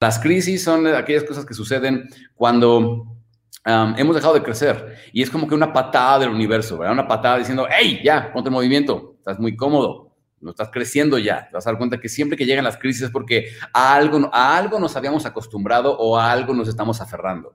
Las crisis son aquellas cosas que suceden cuando hemos dejado de crecer y es como que una patada del universo. Una patada diciendo, hey, ya, ponte en movimiento, estás muy cómodo, no estás creciendo ya. Te vas a dar cuenta que siempre que llegan las crisis es porque a algo, a algo nos habíamos acostumbrado o a algo nos estamos aferrando.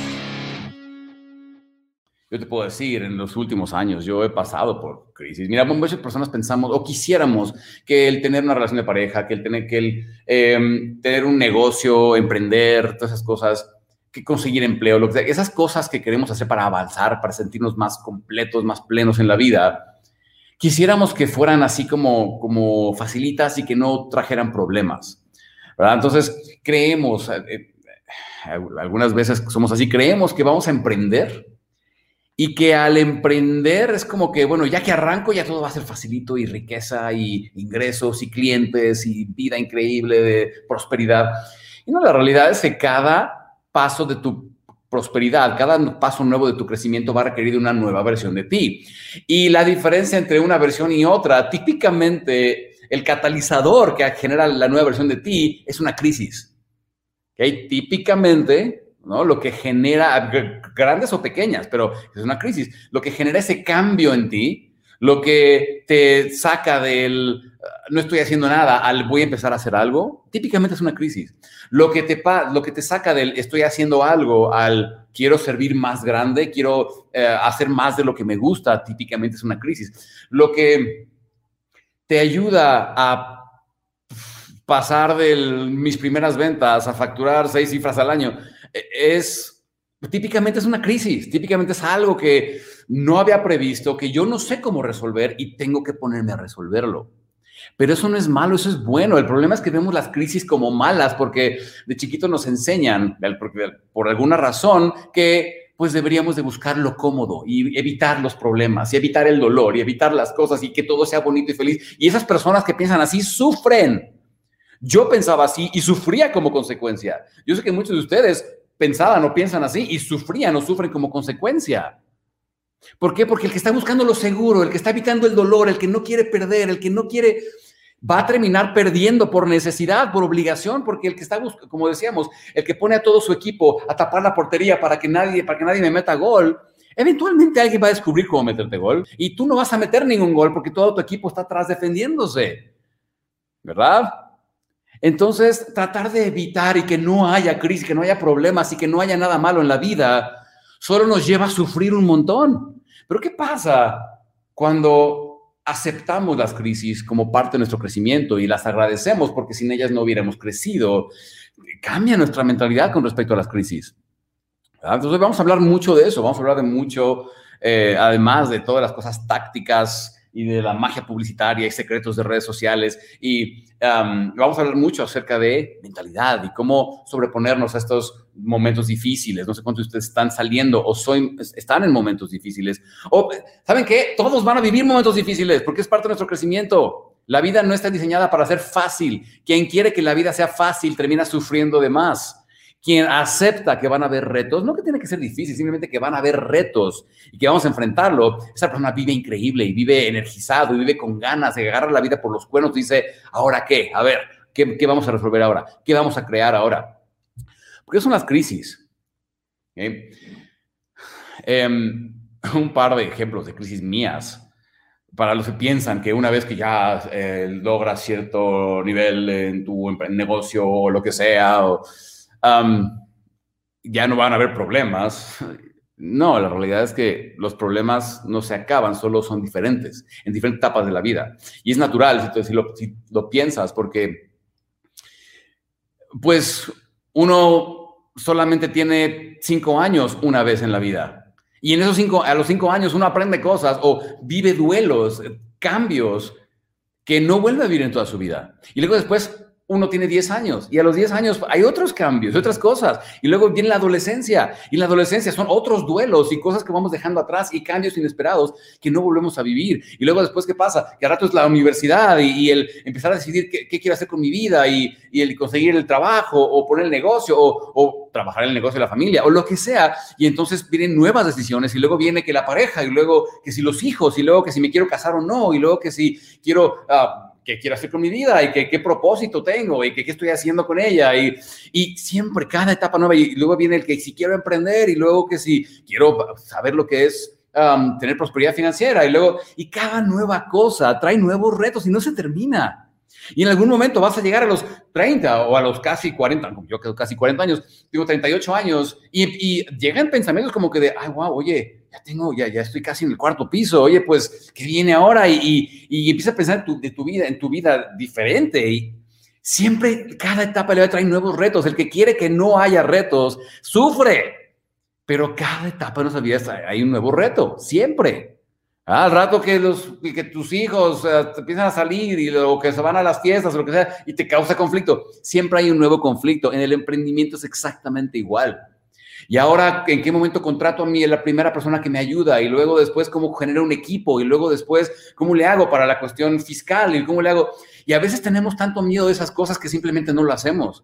Yo te puedo decir, en los últimos años yo he pasado por crisis. Mira, muchas personas pensamos o quisiéramos que el tener una relación de pareja, que el tener, que el, em, tener un negocio, emprender, todas esas cosas, que conseguir empleo, lo que sea, esas cosas que queremos hacer para avanzar, para sentirnos más completos, más plenos en la vida, quisiéramos que fueran así como, como facilitas y que no trajeran problemas. ¿verdad? Entonces, creemos, eh, eh, algunas veces somos así, creemos que vamos a emprender y que al emprender es como que, bueno, ya que arranco ya todo va a ser facilito y riqueza y ingresos y clientes y vida increíble de prosperidad. Y no, la realidad es que cada paso de tu prosperidad, cada paso nuevo de tu crecimiento va a requerir una nueva versión de ti. Y la diferencia entre una versión y otra, típicamente el catalizador que genera la nueva versión de ti es una crisis. ¿Okay? Típicamente ¿no? Lo que genera, grandes o pequeñas, pero es una crisis, lo que genera ese cambio en ti, lo que te saca del no estoy haciendo nada al voy a empezar a hacer algo, típicamente es una crisis. Lo que te, lo que te saca del estoy haciendo algo al quiero servir más grande, quiero eh, hacer más de lo que me gusta, típicamente es una crisis. Lo que te ayuda a pasar de mis primeras ventas a facturar seis cifras al año, es, típicamente es una crisis, típicamente es algo que no había previsto, que yo no sé cómo resolver y tengo que ponerme a resolverlo. Pero eso no es malo, eso es bueno. El problema es que vemos las crisis como malas porque de chiquito nos enseñan, por alguna razón, que pues deberíamos de buscar lo cómodo y evitar los problemas y evitar el dolor y evitar las cosas y que todo sea bonito y feliz. Y esas personas que piensan así sufren. Yo pensaba así y sufría como consecuencia. Yo sé que muchos de ustedes pensaban o piensan así y sufrían o sufren como consecuencia. ¿Por qué? Porque el que está buscando lo seguro, el que está evitando el dolor, el que no quiere perder, el que no quiere, va a terminar perdiendo por necesidad, por obligación, porque el que está buscando, como decíamos, el que pone a todo su equipo a tapar la portería para que nadie, para que nadie me meta gol, eventualmente alguien va a descubrir cómo meterte gol y tú no vas a meter ningún gol porque todo tu equipo está atrás defendiéndose. ¿Verdad? Entonces, tratar de evitar y que no haya crisis, que no haya problemas y que no haya nada malo en la vida, solo nos lleva a sufrir un montón. Pero ¿qué pasa cuando aceptamos las crisis como parte de nuestro crecimiento y las agradecemos porque sin ellas no hubiéramos crecido? Cambia nuestra mentalidad con respecto a las crisis. Entonces vamos a hablar mucho de eso, vamos a hablar de mucho, eh, además de todas las cosas tácticas y de la magia publicitaria y secretos de redes sociales. Y vamos a hablar mucho acerca de mentalidad y cómo sobreponernos a estos momentos difíciles. No sé cuántos de ustedes están saliendo o soy, están en momentos difíciles. O, ¿saben qué? Todos van a vivir momentos difíciles porque es parte de nuestro crecimiento. La vida no está diseñada para ser fácil. Quien quiere que la vida sea fácil termina sufriendo de más quien acepta que van a haber retos, no que tiene que ser difícil, simplemente que van a haber retos y que vamos a enfrentarlo, esa persona vive increíble y vive energizado y vive con ganas, de agarra la vida por los cuernos y dice, ¿ahora qué? A ver, ¿qué, vamos a resolver ahora? ¿Qué vamos a crear ahora? Porque son las crisis. Em, un par de ejemplos de crisis mías para los que piensan que una vez que ya eh, logras cierto nivel en tu negocio o lo que sea, o, ya no van a haber problemas. No, la realidad es que los problemas no se acaban, solo son diferentes, en diferentes etapas de la vida. Y es natural si, lo, si lo piensas, porque pues uno solamente tiene cinco años una vez en la vida. Y en esos cinco, a los cinco años uno aprende cosas o vive duelos, cambios que no vuelve a vivir en toda su vida. Y luego después uno tiene 10 años y a los 10 años hay otros cambios, otras cosas. Y luego viene la adolescencia y la adolescencia son otros duelos y cosas que vamos dejando atrás y cambios inesperados que no volvemos a vivir. Y luego después, ¿qué pasa? Que a rato es la universidad y, el empezar a decidir qué, quiero hacer con mi vida y, el conseguir el trabajo o poner el negocio o, o trabajar en el negocio de la familia o lo que sea. Y entonces vienen nuevas decisiones y luego viene que la pareja y luego que si los hijos y luego que si me quiero casar o no y luego que si quiero... Uh, qué quiero hacer con mi vida y qué, qué propósito tengo y qué, qué, estoy haciendo con ella. Y, y siempre cada etapa nueva. Y luego viene el que si quiero emprender y luego que si quiero saber lo que es um, tener prosperidad financiera. Y luego, y cada nueva cosa trae nuevos retos y no se termina. Y en algún momento vas a llegar a los 30 o a los casi 40, yo creo casi 40 años, tengo 38 años, y, y llegan pensamientos como que de, ay, wow, oye, ya tengo, ya, ya estoy casi en el cuarto piso, oye, pues, ¿qué viene ahora? Y, y, empieza a pensar tu, de tu vida, en tu vida diferente. Y siempre, cada etapa le va a traer nuevos retos. El que quiere que no haya retos, sufre. Pero cada etapa de nuestra vida hay un nuevo reto, siempre. Al rato que, tus hijos empiezan a salir y, o que se van a las fiestas o lo que sea y te causa conflicto, siempre hay un nuevo conflicto. En el emprendimiento es exactamente igual. Y ahora, ¿en qué momento contrato a mí la primera persona que me ayuda? Y luego después, ¿cómo genero un equipo? Y luego después, ¿cómo le hago para la cuestión fiscal? ¿Y cómo le hago? Y a veces tenemos tanto miedo de esas cosas que simplemente no lo hacemos.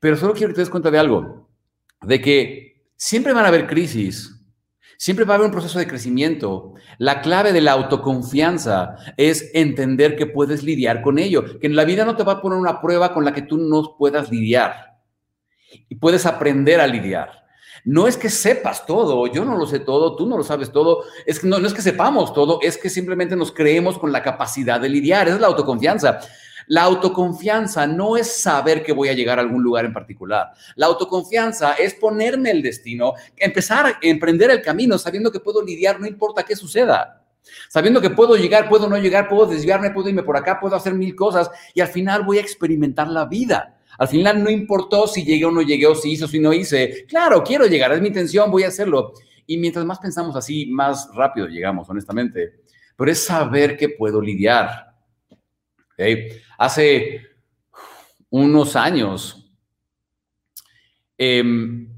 Pero solo quiero que te des cuenta de algo, de que siempre van a haber crisis, siempre va a haber un proceso de crecimiento. La clave de la autoconfianza es entender que puedes lidiar con ello, que en la vida no te va a poner una prueba con la que tú no puedas lidiar y puedes aprender a lidiar. No es que sepas todo, yo no lo sé todo, tú no lo sabes todo, es que no, es que sepamos todo, es que simplemente nos creemos con la capacidad de lidiar, es la autoconfianza. La autoconfianza no es saber que voy a llegar a algún lugar en particular. La autoconfianza es ponerme el destino, empezar a emprender el camino sabiendo que puedo lidiar, no importa qué suceda. Sabiendo que puedo llegar, puedo no llegar, puedo desviarme, puedo irme por acá, puedo hacer mil cosas y al final voy a experimentar la vida. Al final no importó si llegué o no llegué, si hice o si no hice. Claro, quiero llegar, es mi intención, voy a hacerlo. Y mientras más pensamos así, más rápido llegamos, honestamente. Pero es saber que puedo lidiar. Hace unos años, em,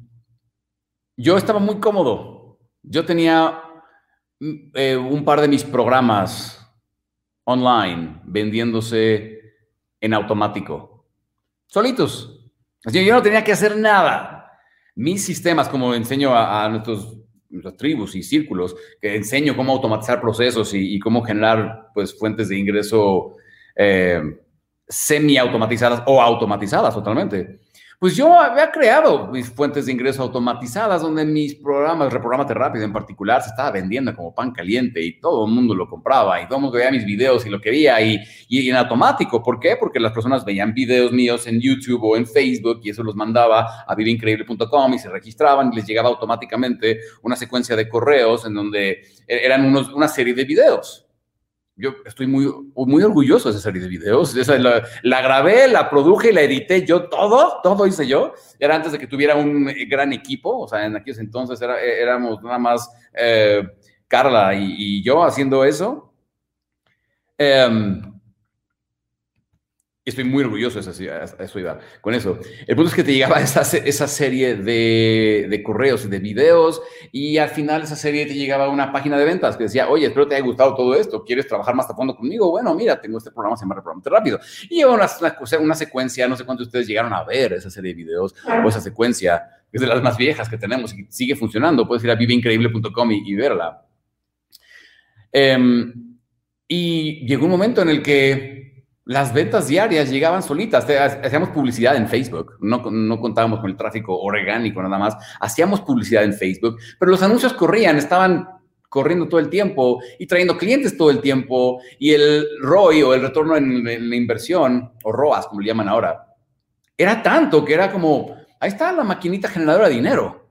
yo estaba muy cómodo. Yo tenía mm, eh, un par de mis programas online vendiéndose en automático solitos. Así yo no tenía que hacer nada. Mis sistemas, como enseño a, nuestros, tribus y círculos, que enseño cómo automatizar procesos y, cómo generar pues, fuentes de ingreso eh, semi-automatizadas o automatizadas totalmente. Pues yo había creado mis fuentes de ingreso automatizadas, donde mis programas, Reprogramate Rápido en particular, se estaba vendiendo como pan caliente y todo el mundo lo compraba y todo el mundo veía mis videos y lo quería y, y en automático. ¿Por qué? Porque las personas veían videos míos en YouTube o en Facebook y eso los mandaba a viveincreíble.com y se registraban y les llegaba automáticamente una secuencia de correos en donde e-, eran unos, una serie de videos yo estoy muy, muy orgulloso de esa serie de videos. La, grabé, la produje y la edité yo todo, todo hice yo. Era antes de que tuviera un gran equipo, o sea, en aquellos entonces era, éramos nada más eh, Carla y, yo haciendo eso. Em, estoy muy orgulloso de eso con eso. El punto es que te llegaba esa, esa serie de, de, correos, de videos, y al final esa serie te llegaba a una página de ventas que decía, oye, espero te haya gustado todo esto, ¿quieres trabajar más a fondo conmigo? Bueno, mira, tengo este programa, se llama Reprogramate Rápido. Y lleva una, una, una, secuencia, no sé cuántos de ustedes llegaron a ver esa serie de videos o esa secuencia, que es de las más viejas que tenemos y sigue funcionando. Puedes ir a viveincreíble.com y, y, verla. Em, y llegó un momento en el que las ventas diarias llegaban solitas. Hacíamos publicidad en Facebook, no, no, contábamos con el tráfico orgánico nada más. Hacíamos publicidad en Facebook, pero los anuncios corrían, estaban corriendo todo el tiempo y trayendo clientes todo el tiempo. Y el ROI o el retorno en, la inversión, o ROAS, como le llaman ahora, era tanto que era como, ahí está la maquinita generadora de dinero.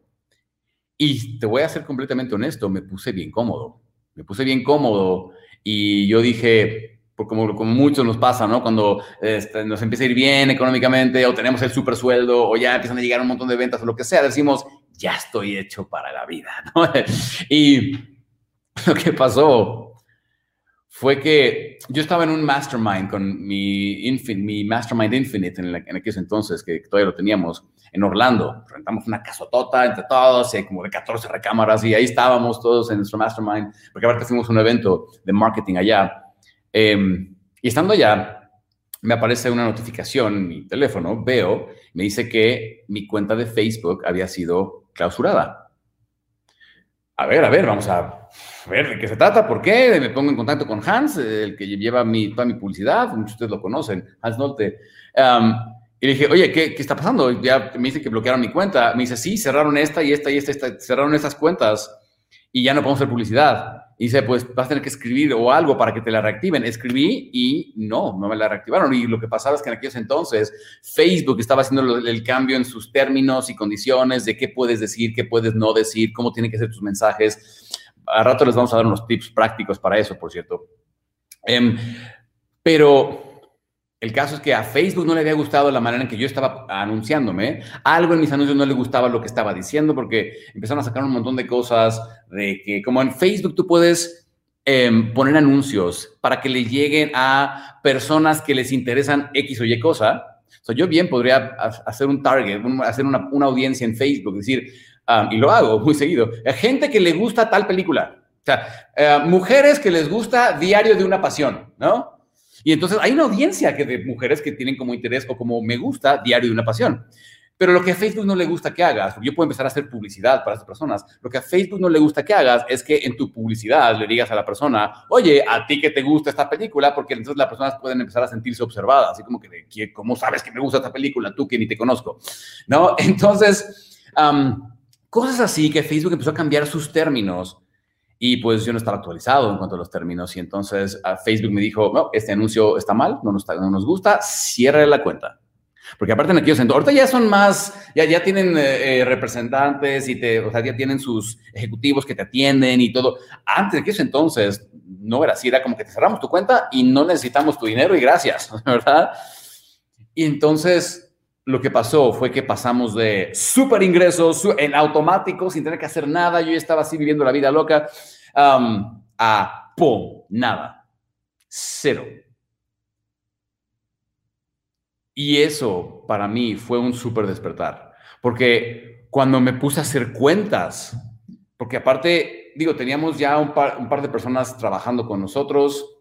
Y te voy a ser completamente honesto, me puse bien cómodo. Me puse bien cómodo y yo dije, como, como muchos nos pasa, ¿no? Cuando este, nos empieza a ir bien económicamente o tenemos el super sueldo o ya empiezan a llegar un montón de ventas o lo que sea, decimos, ya estoy hecho para la vida, ¿no? Y lo que pasó fue que yo estaba en un mastermind con mi, mi mastermind Infinite en, en aquel entonces, que todavía lo teníamos en Orlando. Rentamos una casotota entre todos, y como de 14 recámaras, y ahí estábamos todos en nuestro mastermind, porque aparte a un evento de marketing allá. Em, y estando allá, me aparece una notificación en mi teléfono, veo, me dice que mi cuenta de Facebook había sido clausurada. A ver, a ver, vamos a ver de qué se trata, por qué. Me pongo en contacto con Hans, el que lleva mi, toda mi publicidad, muchos de ustedes lo conocen, Hans Nolte. y le dije, oye, ¿qué, ¿qué, está pasando? Ya me dice que bloquearon mi cuenta. Me dice, sí, cerraron esta y esta y esta, esta cerraron estas cuentas y ya no podemos hacer publicidad. Y dice, pues vas a tener que escribir o algo para que te la reactiven. Escribí y no, no me la reactivaron. Y lo que pasaba es que en aquellos entonces Facebook estaba haciendo el cambio en sus términos y condiciones de qué puedes decir, qué puedes no decir, cómo tienen que ser tus mensajes. A rato les vamos a dar unos tips prácticos para eso, por cierto. Em, pero el caso es que a Facebook no le había gustado la manera en que yo estaba anunciándome. Algo en mis anuncios no le gustaba lo que estaba diciendo porque empezaron a sacar un montón de cosas de que como en Facebook tú puedes em, poner anuncios para que le lleguen a personas que les interesan X o Y cosa. O yo bien podría hacer un target, hacer una, audiencia en Facebook, decir, um, y lo hago muy seguido, gente que le gusta tal película. O sea, eh, mujeres que les gusta Diario de una Pasión, ¿no? Y entonces hay una audiencia que de mujeres que tienen como interés o como me gusta Diario de una Pasión. Pero lo que a Facebook no le gusta que hagas, porque yo puedo empezar a hacer publicidad para esas personas, lo que a Facebook no le gusta que hagas es que en tu publicidad le digas a la persona, oye, a ti que te gusta esta película, porque entonces las personas pueden empezar a sentirse observadas, así como que, ¿cómo sabes que me gusta esta película? Tú que ni te conozco, ¿no? Entonces, cosas así que Facebook empezó a cambiar sus términos y pues yo no estaba actualizado en cuanto a los términos y entonces Facebook me dijo, no, este anuncio está mal, no nos, no nos gusta, cierre la cuenta. Porque aparte en aquellos entonces, ahorita ya son más, ya, ya tienen eh, eh, representantes y te, o sea, ya tienen sus ejecutivos que te atienden y todo. Antes de aquellos entonces no era así, era como que te cerramos tu cuenta y no necesitamos tu dinero y gracias, ¿verdad? Y entonces lo que pasó fue que pasamos de súper ingresos en automático, sin tener que hacer nada, yo estaba así viviendo la vida loca, a. Nada. Cero. Y eso para mí fue un súper despertar, porque cuando me puse a hacer cuentas, porque aparte, digo, teníamos ya un par de personas trabajando con nosotros,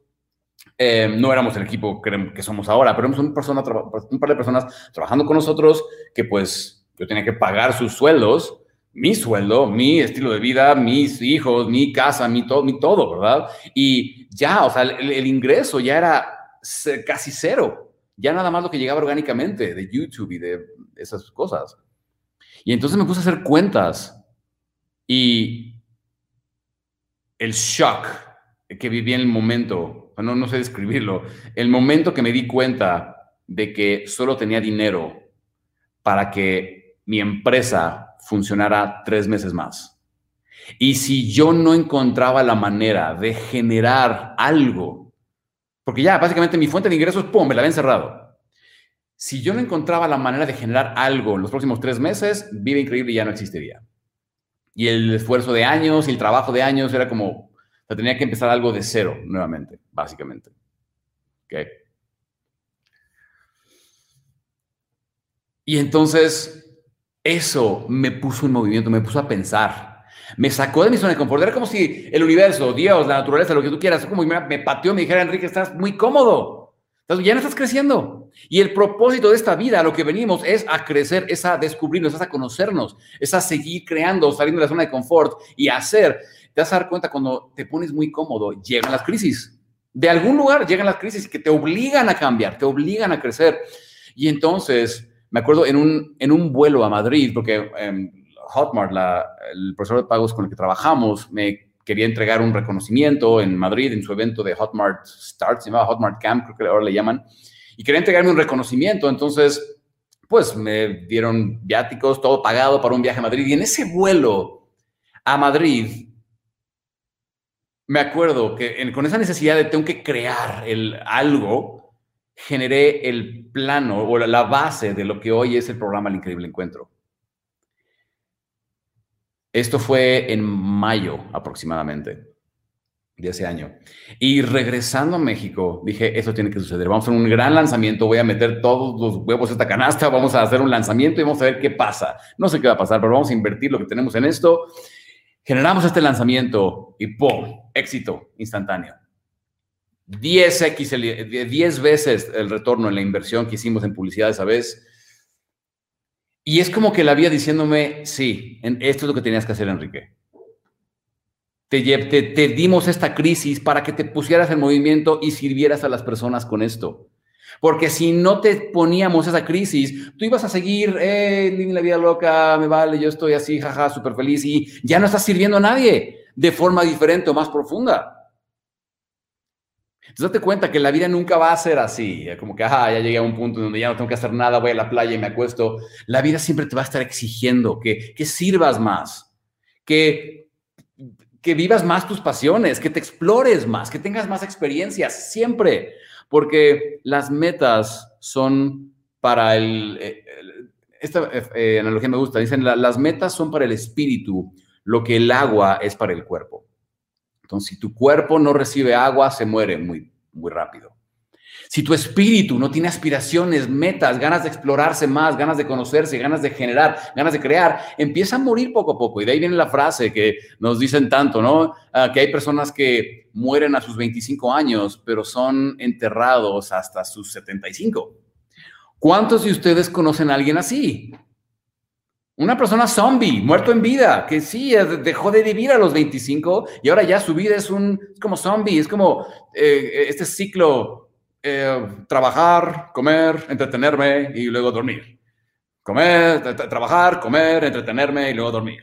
eh, no éramos el equipo que, somos ahora, pero éramos un, persona, un par de personas trabajando con nosotros que pues yo tenía que pagar sus sueldos mi sueldo, mi estilo de vida, mis hijos, mi casa, mi todo, mi todo, ¿verdad? Y ya, o sea, el, ingreso ya era casi cero. Ya nada más lo que llegaba orgánicamente de YouTube y de esas cosas. Y entonces me puse a hacer cuentas y el shock que viví en el momento, no, sé describirlo, el momento que me di cuenta de que solo tenía dinero para que mi empresa funcionara tres meses más. Y si yo no encontraba la manera de generar algo, porque ya básicamente mi fuente de ingresos, ¡pum!, me la habían cerrado. Si yo no encontraba la manera de generar algo en los próximos tres meses, Vive Increíble ya no existiría. Y el esfuerzo de años y el trabajo de años era como, o tenía que empezar algo de cero nuevamente, básicamente. ¿Okay? Y entonces eso me puso en movimiento, me puso a pensar. Me sacó de mi zona de confort. Era como si el universo, Dios, la naturaleza, lo que tú quieras, como me, me pateó, me dijera, Enrique, estás muy cómodo. Ya no estás creciendo. Y el propósito de esta vida, lo que venimos, es a crecer, es a descubrirnos, es a conocernos, es a seguir creando, saliendo de la zona de confort y hacer. Te vas a dar cuenta cuando te pones muy cómodo, llegan las crisis. De algún lugar llegan las crisis que te obligan a cambiar, te obligan a crecer. Y entonces me acuerdo en un, en un vuelo a Madrid, porque em, Hotmart, el profesor de pagos con el que trabajamos, me quería entregar un reconocimiento en Madrid, en su evento de Hotmart Start, se llamaba Hotmart Camp, creo que ahora le llaman, y quería entregarme un reconocimiento, entonces, pues me dieron viáticos, todo pagado para un viaje a Madrid, y en ese vuelo a Madrid, me acuerdo que con esa necesidad de tengo que crear el algo, generé el plano o la base de lo que hoy es el programa El Increíble Encuentro. Esto fue en mayo aproximadamente. de ese año. Y regresando a México, dije, eso tiene que suceder. Vamos a hacer un gran lanzamiento, voy a meter todos los huevos en esta canasta, vamos a hacer un lanzamiento y vamos a ver qué pasa. No sé qué va a pasar, pero vamos a invertir lo que tenemos en esto. Generamos este lanzamiento y ¡pum! Éxito instantáneo. 10x, 10 veces el retorno en la inversión que hicimos en publicidad esa vez. Y es como que la vida diciéndome, sí, esto es lo que tenías que hacer, Enrique te, dimos esta crisis para que te pusieras en movimiento y sirvieras a las personas con esto. Porque si no te poníamos esa crisis, tú ibas a seguir, eh, la vida loca, me vale, yo estoy así, jaja, súper feliz y ya no estás sirviendo a nadie de forma diferente o más profunda. Entonces date cuenta que la vida nunca va a ser así, como que, ajá, ya llegué a un punto donde ya no tengo que hacer nada, voy a la playa y me acuesto. La vida siempre te va a estar exigiendo que, que sirvas más, que que vivas más tus pasiones, que te explores más, que tengas más experiencias, siempre, porque las metas son para el... Eh, esta eh, analogía me gusta, dicen, las metas son para el espíritu, lo que el agua es para el cuerpo. Entonces, si tu cuerpo no recibe agua, se muere muy, muy rápido. Si tu espíritu no tiene aspiraciones, metas, ganas de explorarse más, ganas de conocerse, ganas de generar, ganas de crear, empieza a morir poco a poco. Y de ahí viene la frase que nos dicen tanto, ¿no? Ah, que hay personas que mueren a sus 25 años, pero son enterrados hasta sus 75. ¿Cuántos de ustedes conocen a alguien así? Una persona zombie, muerto en vida, que sí, dejó de vivir a los 25 y ahora ya su vida es un, como zombie, es como eh, este ciclo eh, trabajar, comer, entretenerme y luego dormir. Comer, trabajar, comer, entretenerme y luego dormir.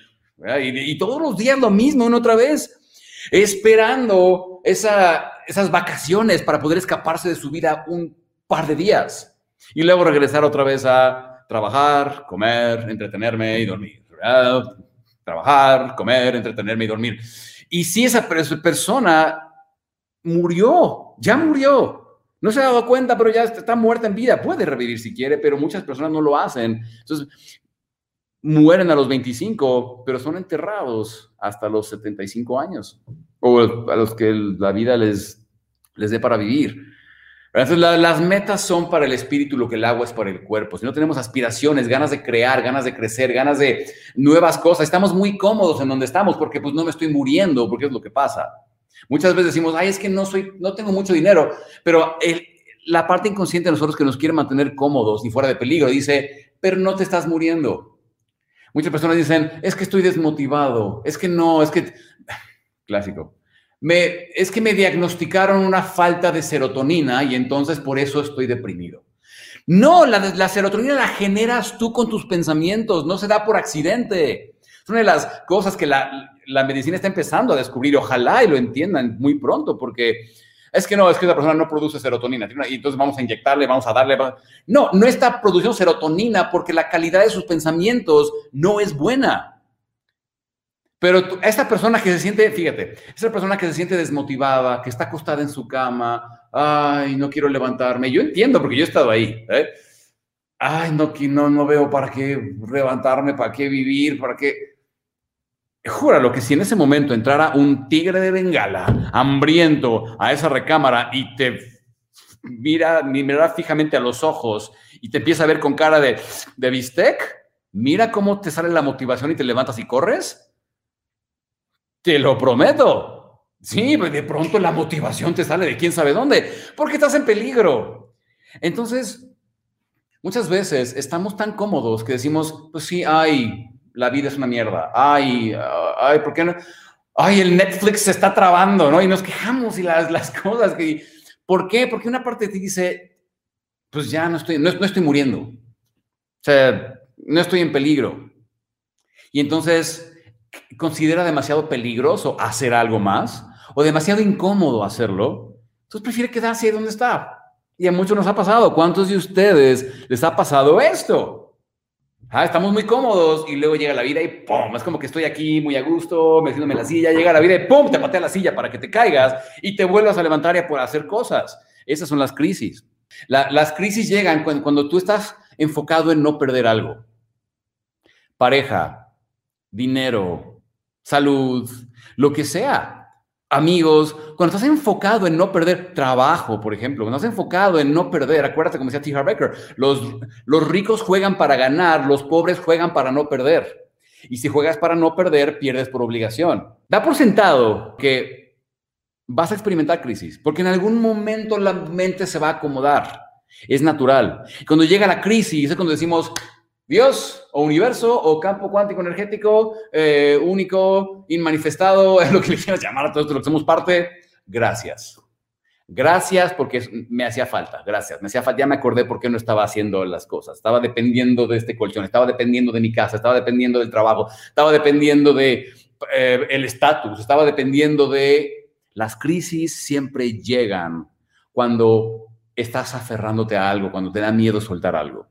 Y, todos los días lo mismo, una otra vez, esperando esas vacaciones para poder escaparse de su vida un par de días y luego regresar otra vez a trabajar, comer, entretenerme y dormir. Trabajar, comer, entretenerme y dormir. Y si esa persona murió, ya murió, no se ha dado cuenta, pero ya está muerta en vida. Puede revivir si quiere, pero muchas personas no lo hacen. Entonces, mueren a los 25, pero son enterrados hasta los 75 años o a los que la vida les, les dé para vivir. Entonces, las metas son para el espíritu lo que el agua es para el cuerpo. Si no tenemos aspiraciones, ganas de crear, ganas de crecer, ganas de nuevas cosas, estamos muy cómodos en donde estamos porque pues no me estoy muriendo, porque es lo que pasa. Muchas veces decimos, ay, es que no soy, no tengo mucho dinero, pero la parte inconsciente de nosotros que nos quiere mantener cómodos y fuera de peligro dice, pero no te estás muriendo. Muchas personas dicen, es que estoy desmotivado, es que no, es que, clásico, me, es que me diagnosticaron una falta de serotonina y entonces por eso estoy deprimido. No, la, la serotonina la generas tú con tus pensamientos, no se da por accidente. Es una de las cosas que la, la medicina está empezando a descubrir. Ojalá y lo entiendan muy pronto, porque es que no, es que esa persona no produce serotonina. Y entonces vamos a inyectarle, vamos a darle. No, no está produciendo serotonina porque la calidad de sus pensamientos no es buena. Pero esta persona que se siente, fíjate, esa persona que se siente desmotivada, que está acostada en su cama, ay, no quiero levantarme. Yo entiendo porque yo he estado ahí. ¿eh? Ay, no, no, no veo para qué levantarme, para qué vivir, para qué. Júralo que si en ese momento entrara un tigre de bengala, hambriento, a esa recámara y te mira, mira fijamente a los ojos y te empieza a ver con cara de, de bistec, mira cómo te sale la motivación y te levantas y corres. Te lo prometo. Sí, pues de pronto la motivación te sale de quién sabe dónde, porque estás en peligro. Entonces, muchas veces estamos tan cómodos que decimos, pues sí, hay la vida es una mierda. Ay, ay, ¿por qué no? Ay, el Netflix se está trabando, ¿no? Y nos quejamos y las, las cosas que... ¿Por qué? Porque una parte de ti dice, pues ya no estoy, no, no estoy muriendo. O sea, no estoy en peligro. Y entonces considera demasiado peligroso hacer algo más o demasiado incómodo hacerlo. Entonces prefiere quedarse ahí donde está. Y a muchos nos ha pasado. ¿Cuántos de ustedes les ha pasado esto? Ah, estamos muy cómodos y luego llega la vida y ¡pum! Es como que estoy aquí muy a gusto, metiéndome en la silla, llega la vida y ¡pum! Te patea la silla para que te caigas y te vuelvas a levantar y a poder hacer cosas. Esas son las crisis. las crisis llegan cuando tú estás enfocado en no perder algo. Pareja, dinero, salud, lo que sea. Amigos, cuando estás enfocado en no perder trabajo, por ejemplo, cuando estás enfocado en no perder, acuérdate como decía T. Harv Becker, los, los ricos juegan para ganar, los pobres juegan para no perder. Y si juegas para no perder, pierdes por obligación. Da por sentado que vas a experimentar crisis, porque en algún momento la mente se va a acomodar. Es natural. Cuando llega la crisis, es cuando decimos, Dios o universo o campo cuántico energético eh, único, inmanifestado, es lo que le quieras llamar a todo esto, lo que somos parte, gracias. Gracias porque me hacía falta, gracias. Me hacía falta, ya me acordé por qué no estaba haciendo las cosas. Estaba dependiendo de este colchón, estaba dependiendo de mi casa, estaba dependiendo del trabajo, estaba dependiendo de eh, el estatus, estaba dependiendo de las crisis siempre llegan cuando estás aferrándote a algo, cuando te da miedo soltar algo.